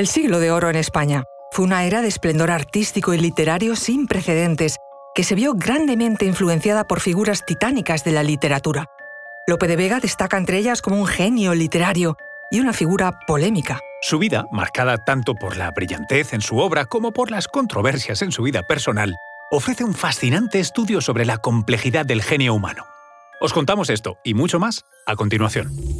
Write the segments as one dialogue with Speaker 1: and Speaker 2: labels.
Speaker 1: El siglo de oro en España fue una era de esplendor artístico y literario sin precedentes, que se vio grandemente influenciada por figuras titánicas de la literatura. Lope de Vega destaca entre ellas como un genio literario y una figura polémica.
Speaker 2: Su vida, marcada tanto por la brillantez en su obra como por las controversias en su vida personal, ofrece un fascinante estudio sobre la complejidad del genio humano. Os contamos esto y mucho más a continuación.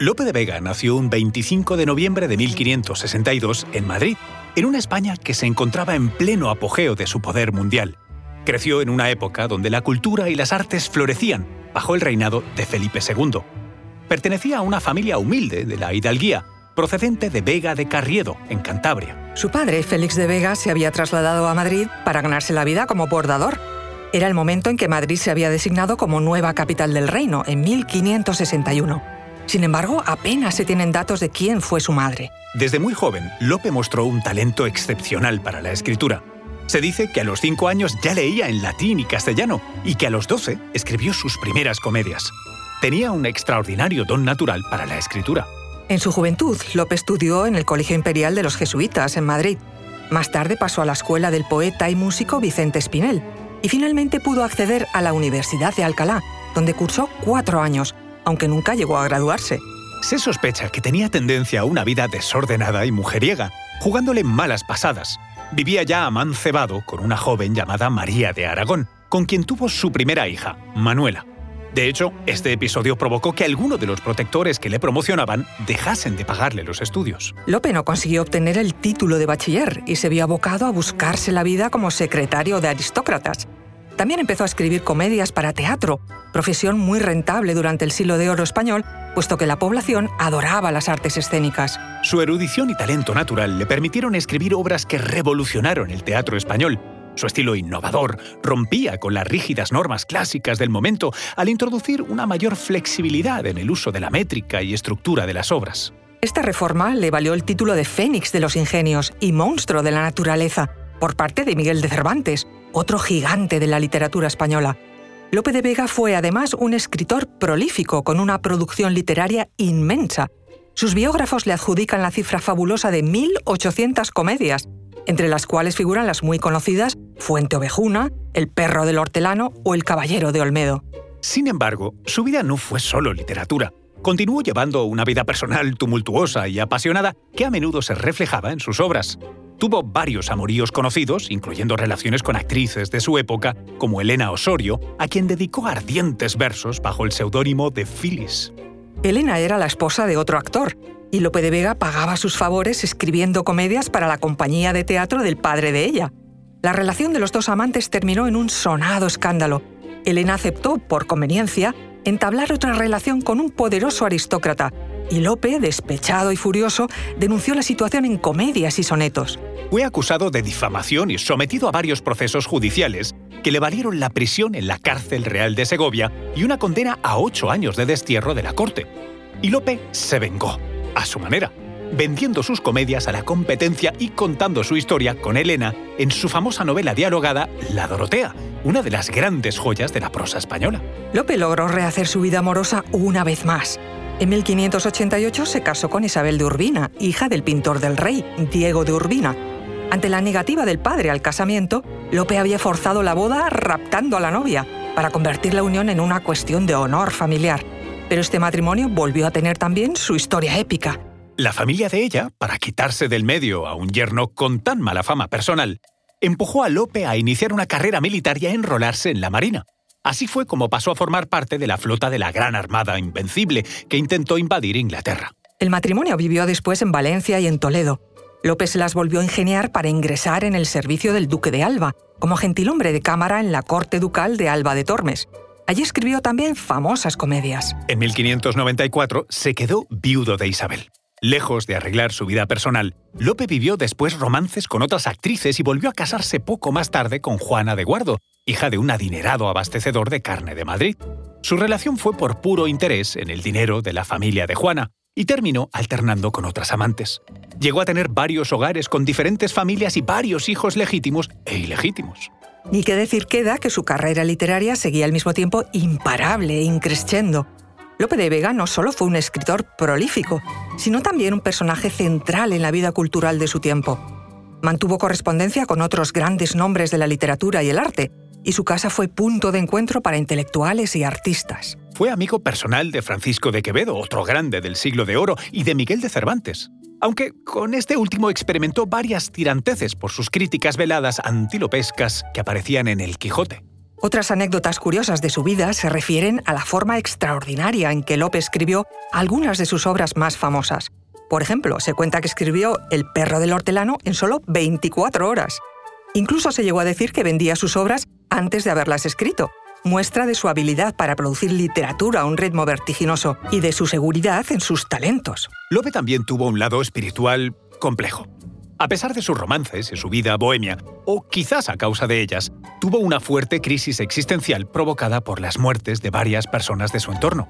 Speaker 2: Lope de Vega nació un 25 de noviembre de 1562 en Madrid, en una España que se encontraba en pleno apogeo de su poder mundial. Creció en una época donde la cultura y las artes florecían bajo el reinado de Felipe II. Pertenecía a una familia humilde de la hidalguía, procedente de Vega de Carriedo, en Cantabria.
Speaker 1: Su padre, Félix de Vega, se había trasladado a Madrid para ganarse la vida como bordador. Era el momento en que Madrid se había designado como nueva capital del reino, en 1561. Sin embargo, apenas se tienen datos de quién fue su madre.
Speaker 2: Desde muy joven, Lope mostró un talento excepcional para la escritura. Se dice que a los cinco años ya leía en latín y castellano y que a los doce escribió sus primeras comedias. Tenía un extraordinario don natural para la escritura.
Speaker 1: En su juventud, Lope estudió en el Colegio Imperial de los Jesuitas, en Madrid. Más tarde pasó a la escuela del poeta y músico Vicente Espinel y finalmente pudo acceder a la Universidad de Alcalá, donde cursó cuatro años, aunque nunca llegó a graduarse.
Speaker 2: Se sospecha que tenía tendencia a una vida desordenada y mujeriega, jugándole malas pasadas. Vivía ya amancebado con una joven llamada María de Aragón, con quien tuvo su primera hija, Manuela. De hecho, este episodio provocó que algunos de los protectores que le promocionaban dejasen de pagarle los estudios.
Speaker 1: Lope no consiguió obtener el título de bachiller y se vio abocado a buscarse la vida como secretario de aristócratas. También empezó a escribir comedias para teatro, profesión muy rentable durante el siglo de oro español, puesto que la población adoraba las artes escénicas.
Speaker 2: Su erudición y talento natural le permitieron escribir obras que revolucionaron el teatro español. Su estilo innovador rompía con las rígidas normas clásicas del momento al introducir una mayor flexibilidad en el uso de la métrica y estructura de las obras.
Speaker 1: Esta reforma le valió el título de Fénix de los Ingenios y Monstruo de la Naturaleza por parte de Miguel de Cervantes, otro gigante de la literatura española. Lope de Vega fue además un escritor prolífico con una producción literaria inmensa. Sus biógrafos le adjudican la cifra fabulosa de 1.800 comedias, entre las cuales figuran las muy conocidas Fuente Ovejuna, El perro del hortelano o El caballero de Olmedo.
Speaker 2: Sin embargo, su vida no fue solo literatura. Continuó llevando una vida personal tumultuosa y apasionada que a menudo se reflejaba en sus obras. Tuvo varios amoríos conocidos, incluyendo relaciones con actrices de su época, como Elena Osorio, a quien dedicó ardientes versos bajo el seudónimo de Phyllis.
Speaker 1: Elena era la esposa de otro actor, y Lope de Vega pagaba sus favores escribiendo comedias para la compañía de teatro del padre de ella. La relación de los dos amantes terminó en un sonado escándalo. Elena aceptó, por conveniencia, entablar otra relación con un poderoso aristócrata, y Lope, despechado y furioso, denunció la situación en comedias y sonetos.
Speaker 2: Fue acusado de difamación y sometido a varios procesos judiciales que le valieron la prisión en la cárcel real de Segovia y una condena a ocho años de destierro de la corte. Y Lope se vengó, a su manera, vendiendo sus comedias a la competencia y contando su historia con Elena en su famosa novela dialogada La Dorotea, una de las grandes joyas de la prosa española.
Speaker 1: Lope logró rehacer su vida amorosa una vez más. En 1588 se casó con Isabel de Urbina, hija del pintor del rey, Diego de Urbina. Ante la negativa del padre al casamiento, Lope había forzado la boda raptando a la novia, para convertir la unión en una cuestión de honor familiar. Pero este matrimonio volvió a tener también su historia épica.
Speaker 2: La familia de ella, para quitarse del medio a un yerno con tan mala fama personal, empujó a Lope a iniciar una carrera militar y a enrolarse en la Marina. Así fue como pasó a formar parte de la flota de la Gran Armada Invencible que intentó invadir Inglaterra.
Speaker 1: El matrimonio vivió después en Valencia y en Toledo. López las volvió a ingeniar para ingresar en el servicio del duque de Alba, como gentilhombre de cámara en la corte ducal de Alba de Tormes. Allí escribió también famosas comedias.
Speaker 2: En 1594 se quedó viudo de Isabel. Lejos de arreglar su vida personal, Lope vivió después romances con otras actrices y volvió a casarse poco más tarde con Juana de Guardo, hija de un adinerado abastecedor de carne de Madrid. Su relación fue por puro interés en el dinero de la familia de Juana y terminó alternando con otras amantes. Llegó a tener varios hogares con diferentes familias y varios hijos legítimos e ilegítimos.
Speaker 1: Ni que decir queda que su carrera literaria seguía al mismo tiempo imparable e increscendo. Lope de Vega no solo fue un escritor prolífico, sino también un personaje central en la vida cultural de su tiempo. Mantuvo correspondencia con otros grandes nombres de la literatura y el arte, y su casa fue punto de encuentro para intelectuales y artistas.
Speaker 2: Fue amigo personal de Francisco de Quevedo, otro grande del siglo de oro, y de Miguel de Cervantes. Aunque con este último experimentó varias tiranteces por sus críticas veladas antilopescas que aparecían en El Quijote.
Speaker 1: Otras anécdotas curiosas de su vida se refieren a la forma extraordinaria en que Lope escribió algunas de sus obras más famosas. Por ejemplo, se cuenta que escribió El perro del hortelano en solo 24 horas. Incluso se llegó a decir que vendía sus obras antes de haberlas escrito, muestra de su habilidad para producir literatura a un ritmo vertiginoso y de su seguridad en sus talentos.
Speaker 2: Lope también tuvo un lado espiritual complejo. A pesar de sus romances y su vida bohemia, o quizás a causa de ellas, tuvo una fuerte crisis existencial provocada por las muertes de varias personas de su entorno.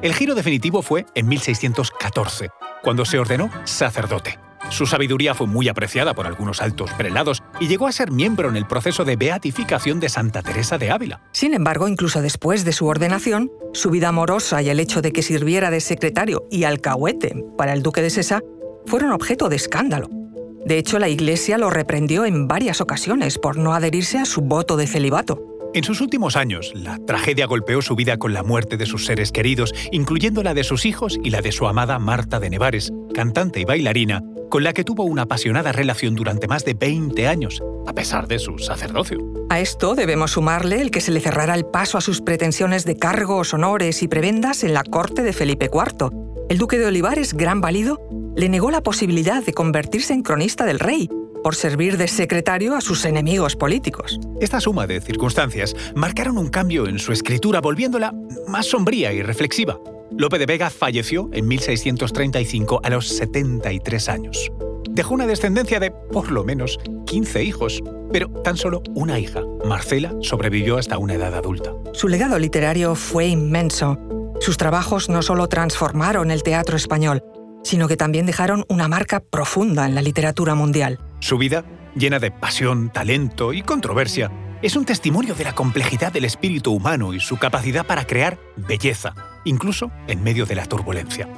Speaker 2: El giro definitivo fue en 1614, cuando se ordenó sacerdote. Su sabiduría fue muy apreciada por algunos altos prelados y llegó a ser miembro en el proceso de beatificación de Santa Teresa de Ávila.
Speaker 1: Sin embargo, incluso después de su ordenación, su vida amorosa y el hecho de que sirviera de secretario y alcahuete para el duque de Sesa fueron objeto de escándalo. De hecho, la Iglesia lo reprendió en varias ocasiones por no adherirse a su voto de celibato.
Speaker 2: En sus últimos años, la tragedia golpeó su vida con la muerte de sus seres queridos, incluyendo la de sus hijos y la de su amada Marta de Nevares, cantante y bailarina, con la que tuvo una apasionada relación durante más de 20 años, a pesar de su sacerdocio.
Speaker 1: A esto debemos sumarle el que se le cerrara el paso a sus pretensiones de cargos, honores y prebendas en la corte de Felipe IV. El duque de Olivares, gran valido, le negó la posibilidad de convertirse en cronista del rey, por servir de secretario a sus enemigos políticos.
Speaker 2: Esta suma de circunstancias marcaron un cambio en su escritura, volviéndola más sombría y reflexiva. Lope de Vega falleció en 1635 a los 73 años. Dejó una descendencia de por lo menos 15 hijos, pero tan solo una hija, Marcela, sobrevivió hasta una edad adulta.
Speaker 1: Su legado literario fue inmenso. Sus trabajos no solo transformaron el teatro español, sino que también dejaron una marca profunda en la literatura mundial.
Speaker 2: Su vida, llena de pasión, talento y controversia, es un testimonio de la complejidad del espíritu humano y su capacidad para crear belleza, incluso en medio de la turbulencia.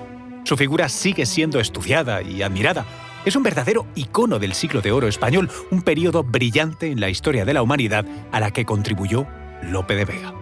Speaker 2: Su figura sigue siendo estudiada y admirada. Es un verdadero icono del siglo de oro español, un periodo brillante en la historia de la humanidad a la que contribuyó Lope de Vega.